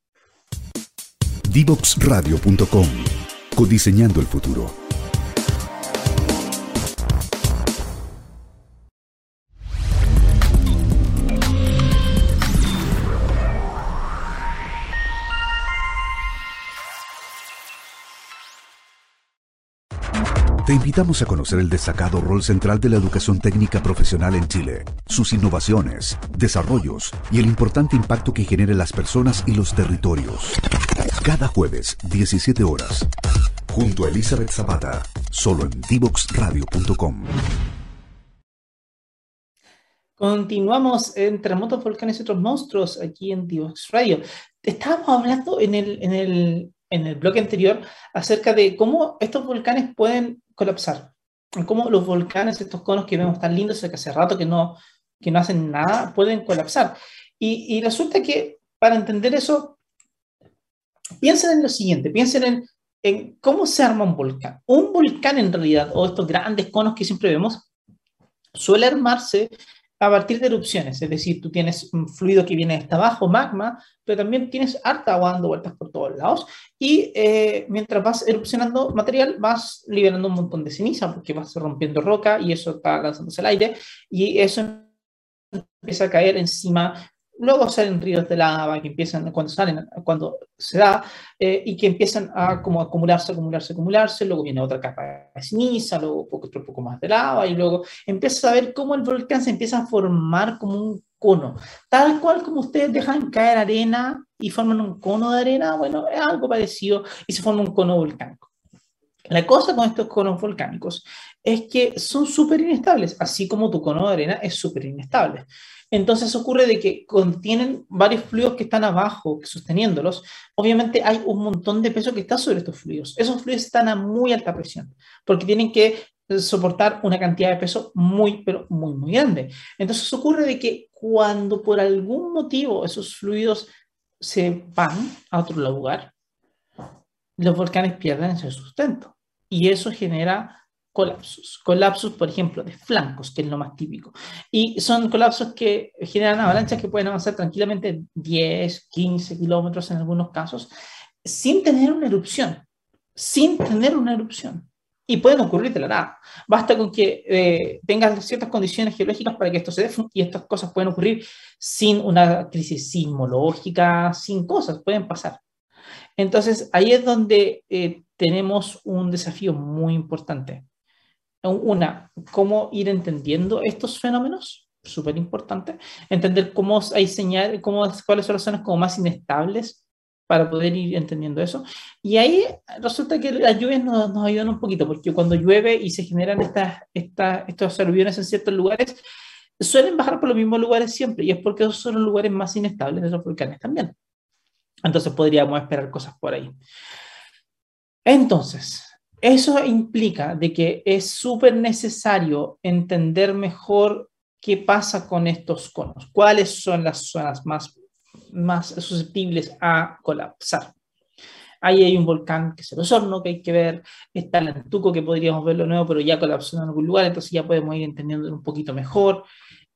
Speaker 2: Divoxradio.com Codiseñando el futuro. Invitamos a conocer el destacado rol central de la educación técnica profesional en Chile, sus innovaciones, desarrollos y el importante impacto que genera en las personas y los territorios. Cada jueves, 17 horas, junto a Elizabeth Zapata, solo en divoxradio.com.
Speaker 1: Continuamos en Terremotos, Volcanes y otros monstruos aquí en Divox Radio. Estábamos hablando en el, en el, en el bloque anterior acerca de cómo estos volcanes pueden colapsar. Cómo los volcanes, estos conos que vemos tan lindos, que hace rato que no, que no hacen nada, pueden colapsar. Y, resulta que para entender eso, piensen en lo siguiente, piensen en, en cómo se arma un volcán. Un volcán en realidad, o estos grandes conos que siempre vemos, suele armarse a partir de erupciones, es decir, tú tienes un fluido que viene hasta abajo, magma, pero también tienes harta agua dando vueltas por todos lados y eh, mientras vas erupcionando material vas liberando un montón de ceniza porque vas rompiendo roca y eso está lanzándose al aire y eso empieza a caer encima luego salen ríos de lava que empiezan cuando salen, cuando se da, eh, y que empiezan a como acumularse, acumularse, acumularse, luego viene otra capa de ceniza, luego otro poco más de lava, y luego empieza a ver cómo el volcán se empieza a formar como un cono, tal cual como ustedes dejan caer arena y forman un cono de arena, bueno, es algo parecido y se forma un cono volcánico. La cosa con estos conos volcánicos es que son súper inestables, así como tu cono de arena es súper inestable. Entonces ocurre de que contienen varios fluidos que están abajo, sosteniéndolos. Obviamente hay un montón de peso que está sobre estos fluidos. Esos fluidos están a muy alta presión, porque tienen que soportar una cantidad de peso muy, pero muy, muy grande. Entonces ocurre de que cuando por algún motivo esos fluidos se van a otro lugar, los volcanes pierden ese sustento. Y eso genera colapsos. Colapsos, por ejemplo, de flancos, que es lo más típico. Y son colapsos que generan avalanchas que pueden avanzar tranquilamente 10, 15 kilómetros en algunos casos, sin tener una erupción. Sin tener una erupción. Y pueden ocurrir de la nada. Basta con que eh, tengas ciertas condiciones geológicas para que esto se dé y estas cosas pueden ocurrir sin una crisis sismológica, sin cosas, pueden pasar. Entonces, ahí es donde eh, tenemos un desafío muy importante. Una, cómo ir entendiendo estos fenómenos, súper importante. Entender cómo hay señales, cómo, cuáles son las zonas como más inestables para poder ir entendiendo eso. Y ahí resulta que las lluvias nos, nos ayudan un poquito, porque cuando llueve y se generan estas, estas, estos aluviones en ciertos lugares, suelen bajar por los mismos lugares siempre, y es porque esos son los lugares más inestables de los volcanes también. Entonces podríamos esperar cosas por ahí. Entonces, eso implica de que es súper necesario entender mejor qué pasa con estos conos, cuáles son las zonas más, más susceptibles a colapsar. Ahí hay un volcán que es el Osorno que hay que ver, está el Antuco que podríamos verlo nuevo, pero ya colapsó en algún lugar, entonces ya podemos ir entendiendo un poquito mejor.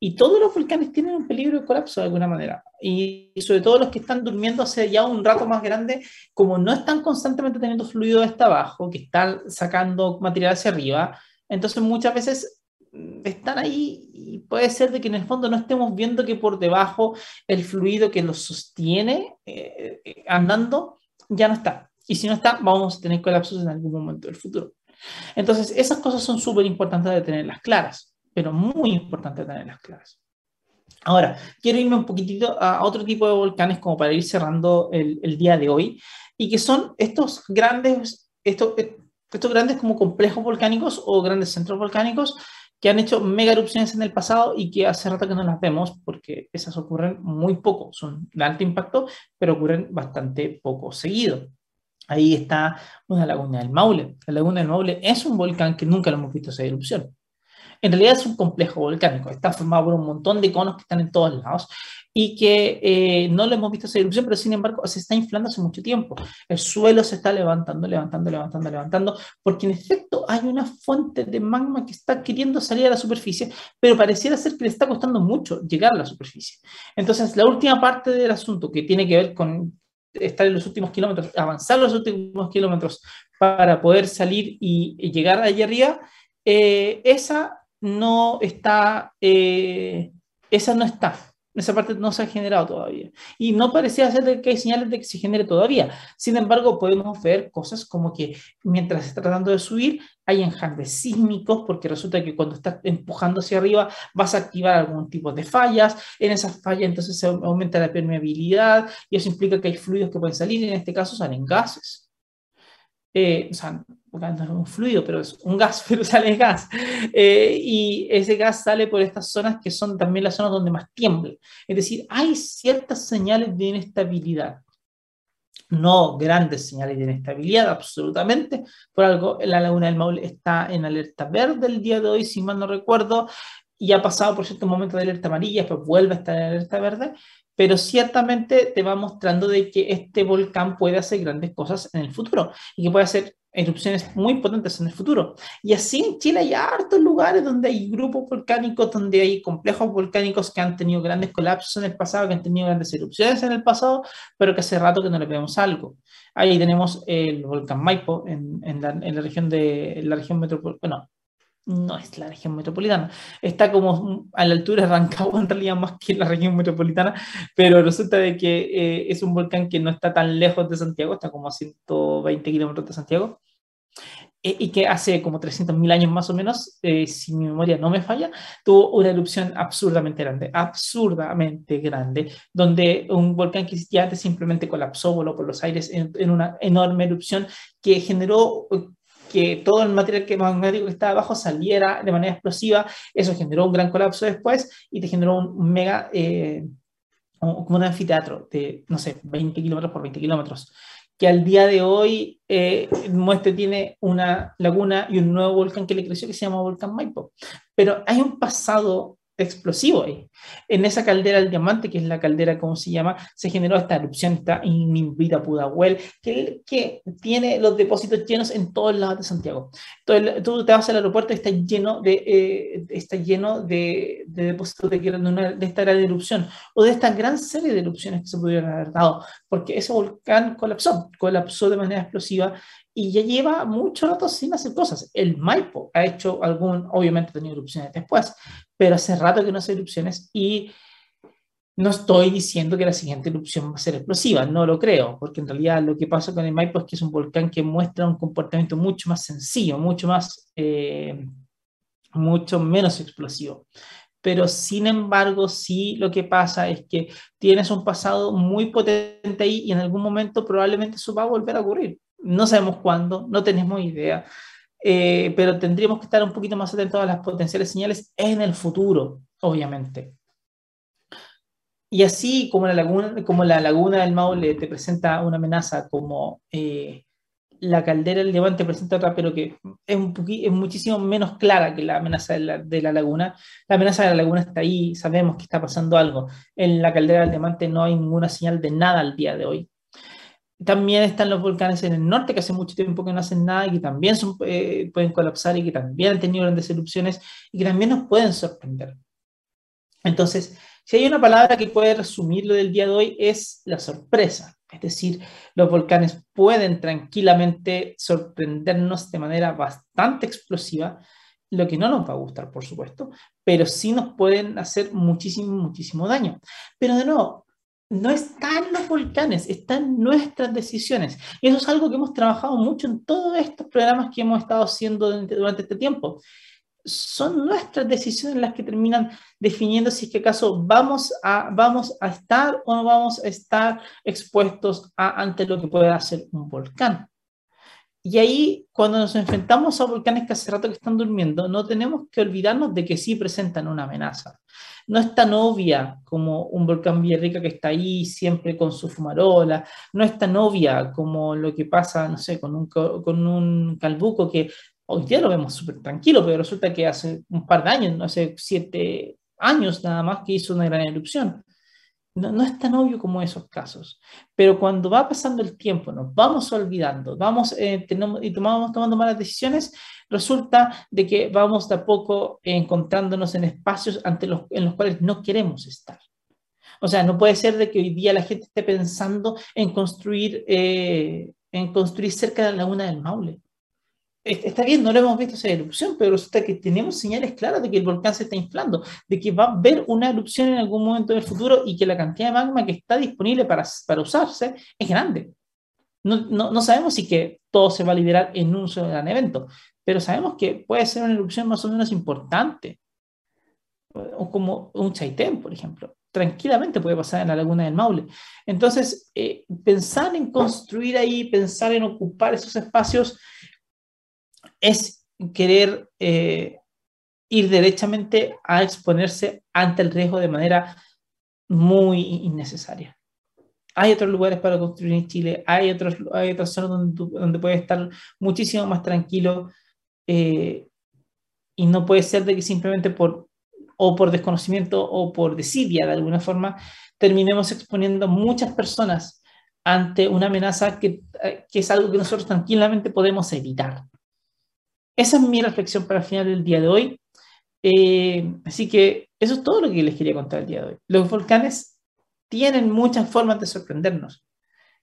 Speaker 1: Y todos los volcanes tienen un peligro de colapso de alguna manera. Y sobre todo los que están durmiendo hace ya un rato más grande, como no están constantemente teniendo fluido hasta abajo, que están sacando material hacia arriba, entonces muchas veces mm, están ahí y puede ser de que en el fondo no estemos viendo que por debajo el fluido que los sostiene eh, eh, andando ya no está. Y si no está, vamos a tener colapsos en algún momento del futuro. Entonces, esas cosas son súper importantes de tenerlas claras pero muy importante tenerlas claras. Ahora, quiero irme un poquitito a otro tipo de volcanes como para ir cerrando el, el día de hoy, y que son estos grandes, estos, estos grandes como complejos volcánicos o grandes centros volcánicos que han hecho mega erupciones en el pasado y que hace rato que no las vemos porque esas ocurren muy poco, son de alto impacto, pero ocurren bastante poco seguido. Ahí está una laguna del Maule. La laguna del Maule es un volcán que nunca lo hemos visto hacer erupción. En realidad es un complejo volcánico, está formado por un montón de conos que están en todos lados y que eh, no lo hemos visto esa erupción, pero sin embargo se está inflando hace mucho tiempo. El suelo se está levantando, levantando, levantando, levantando, porque en efecto hay una fuente de magma que está queriendo salir a la superficie, pero pareciera ser que le está costando mucho llegar a la superficie. Entonces, la última parte del asunto que tiene que ver con estar en los últimos kilómetros, avanzar los últimos kilómetros para poder salir y, llegar allí arriba, eh, esa no está, eh, esa no está, esa parte no se ha generado todavía. Y no parecía ser que hay señales de que se genere todavía. Sin embargo, podemos ver cosas como que mientras está tratando de subir, hay enjambres sísmicos, porque resulta que cuando estás empujando hacia arriba vas a activar algún tipo de fallas. En esas fallas entonces se aumenta la permeabilidad y eso implica que hay fluidos que pueden salir, en este caso salen gases. Eh, o sea, no es un fluido, pero es un gas, pero sale gas. Eh, y ese gas sale por estas zonas que son también las zonas donde más tiembla. Es decir, hay ciertas señales de inestabilidad. No grandes señales de inestabilidad, absolutamente. Por algo, la laguna del Maule está en alerta verde el día de hoy, si mal no recuerdo, y ha pasado por cierto momento de alerta amarilla, después vuelve a estar en alerta verde pero ciertamente te va mostrando de que este volcán puede hacer grandes cosas en el futuro y que puede hacer erupciones muy potentes en el futuro. Y así en Chile hay hartos lugares donde hay grupos volcánicos, donde hay complejos volcánicos que han tenido grandes colapsos en el pasado, que han tenido grandes erupciones en el pasado, pero que hace rato que no le vemos algo. Ahí tenemos el volcán Maipo en, en, la, en la, región de la región metropolitana, bueno, no es la región metropolitana. Está como a la altura de Rancagua, en realidad, más que la región metropolitana, pero resulta de que eh, es un volcán que no está tan lejos de Santiago, está como a 120 kilómetros de Santiago, eh, y que hace como 300.000 años más o menos, eh, si mi memoria no me falla, tuvo una erupción absurdamente grande, absurdamente grande, donde un volcán que existía antes simplemente colapsó, voló por los aires en una enorme erupción que generó que todo el material que magnético que estaba abajo saliera de manera explosiva, eso generó un gran colapso después y te generó un, mega, eh, como un anfiteatro de, no sé, 20 kilómetros por 20 kilómetros, que al día de hoy eh, Muestre tiene una laguna y un nuevo volcán que le creció que se llama Volcán Maipo. Pero hay un pasado explosivo. En esa caldera del diamante, que es la caldera, ¿cómo se llama? Se generó esta erupción, esta Inimbita Pudahuel, que, que tiene los depósitos llenos en todos lados de Santiago. Entonces, tú te vas al aeropuerto y está lleno de, eh, está lleno de, de depósitos de, de, de esta gran erupción o de esta gran serie de erupciones que se pudieron haber dado, porque ese volcán colapsó, colapsó de manera explosiva y ya lleva mucho rato sin hacer cosas. El Maipo ha hecho algún, obviamente ha tenido erupciones después, pero hace rato que no hace erupciones y no estoy diciendo que la siguiente erupción va a ser explosiva, no lo creo, porque en realidad lo que pasa con el Maipo es que es un volcán que muestra un comportamiento mucho más sencillo, mucho más, eh, mucho menos explosivo. Pero sin embargo, sí lo que pasa es que tienes un pasado muy potente ahí y en algún momento probablemente eso va a volver a ocurrir. No sabemos cuándo, no tenemos idea, eh, pero tendríamos que estar un poquito más atentos a las potenciales señales en el futuro, obviamente. Y así como la laguna, como la laguna del Maule te presenta una amenaza, como eh, la caldera del diamante presenta otra, pero que es, un muchísimo menos clara que la amenaza de la, laguna. La amenaza de la laguna está ahí, sabemos que está pasando algo. En la caldera del diamante no hay ninguna señal de nada al día de hoy. También están los volcanes en el norte, que hace mucho tiempo que no hacen nada y que también eh, pueden colapsar y que también han tenido grandes erupciones y que también nos pueden sorprender. Entonces, si hay una palabra que puede resumir lo del día de hoy es la sorpresa. Es decir, los volcanes pueden tranquilamente sorprendernos de manera bastante explosiva, lo que no nos va a gustar, por supuesto, pero sí nos pueden hacer muchísimo, muchísimo daño. Pero de nuevo, no están los volcanes, están nuestras decisiones. Y eso es algo que hemos trabajado mucho en todos estos programas que hemos estado haciendo durante este tiempo. Son nuestras decisiones las que terminan definiendo si es que acaso vamos a, vamos a estar o no vamos a estar expuestos ante lo que puede hacer un volcán. Y ahí, cuando nos enfrentamos a volcanes que hace rato que están durmiendo, no tenemos que olvidarnos de que sí presentan una amenaza no es tan obvia como un volcán Villarrica que está ahí siempre con su fumarola, no es tan obvia como lo que pasa, no sé, con un, con un calbuco que hoy día lo vemos súper tranquilo, pero resulta que hace un par de años, no hace siete años nada más que hizo una gran erupción. No, es tan obvio como esos casos, pero cuando va pasando el tiempo, nos vamos olvidando, vamos eh, tenemos, y tomamos, tomando malas decisiones, resulta de que vamos de a poco encontrándonos en espacios en los cuales no queremos estar. O sea, no puede ser de que hoy día la gente esté pensando en construir, eh, en construir cerca de la laguna del Maule está bien, no lo hemos visto esa erupción, pero resulta que tenemos señales claras de que el volcán se está inflando, de que va a haber una erupción en algún momento del futuro y que la cantidad de magma que está disponible para, para usarse es grande. No, no, no, sabemos si que todo se va a liberar en un solo gran evento, pero sabemos que puede ser una erupción más o menos importante, o como un Chaitén, por ejemplo. Tranquilamente puede pasar en la laguna del Maule. Entonces, eh, pensar en construir ahí, pensar en ocupar esos espacios, es querer eh, ir derechamente a exponerse ante el riesgo de manera muy innecesaria. Hay otros lugares para construir en Chile, hay, otros, hay otras zonas donde, donde puedes estar muchísimo más tranquilo eh, y no puede ser de que simplemente por o por desconocimiento o por desidia de alguna forma terminemos exponiendo muchas personas ante una amenaza que, eh, que es algo que nosotros tranquilamente podemos evitar. Esa es mi reflexión para el final del día de hoy. Eh, así que eso es todo lo que les quería contar el día de hoy. Los volcanes tienen muchas formas de sorprendernos.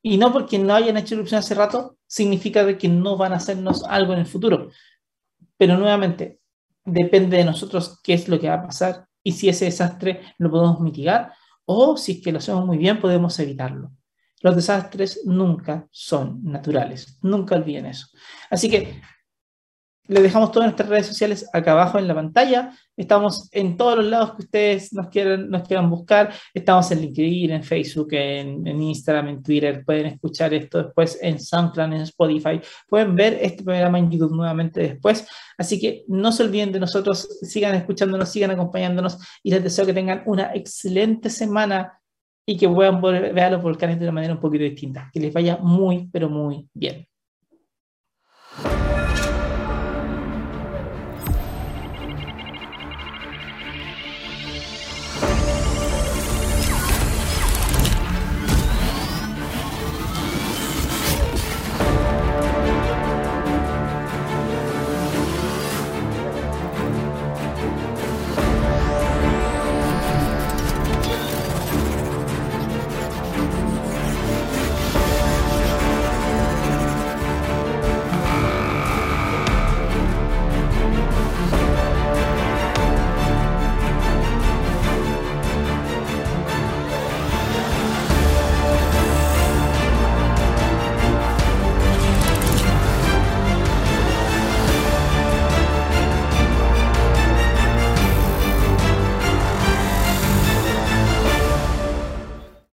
Speaker 1: Y no porque no hayan hecho erupción hace rato, significa que no van a hacernos algo en el futuro. Pero nuevamente, depende de nosotros qué es lo que va a pasar y si ese desastre lo podemos mitigar o si es que lo hacemos muy bien podemos evitarlo. Los desastres nunca son naturales, nunca olviden eso. Así que les dejamos todas nuestras redes sociales acá abajo en la pantalla. Estamos en todos los lados que ustedes nos quieran, buscar. Estamos en LinkedIn, en Facebook, en, Instagram, en Twitter. Pueden escuchar esto después en SoundCloud, en Spotify. Pueden ver este programa en YouTube nuevamente después. Así que no se olviden de nosotros. Sigan escuchándonos, sigan acompañándonos y les deseo que tengan una excelente semana y que puedan ver a los volcanes de una manera un poquito distinta. Que les vaya muy, pero muy bien.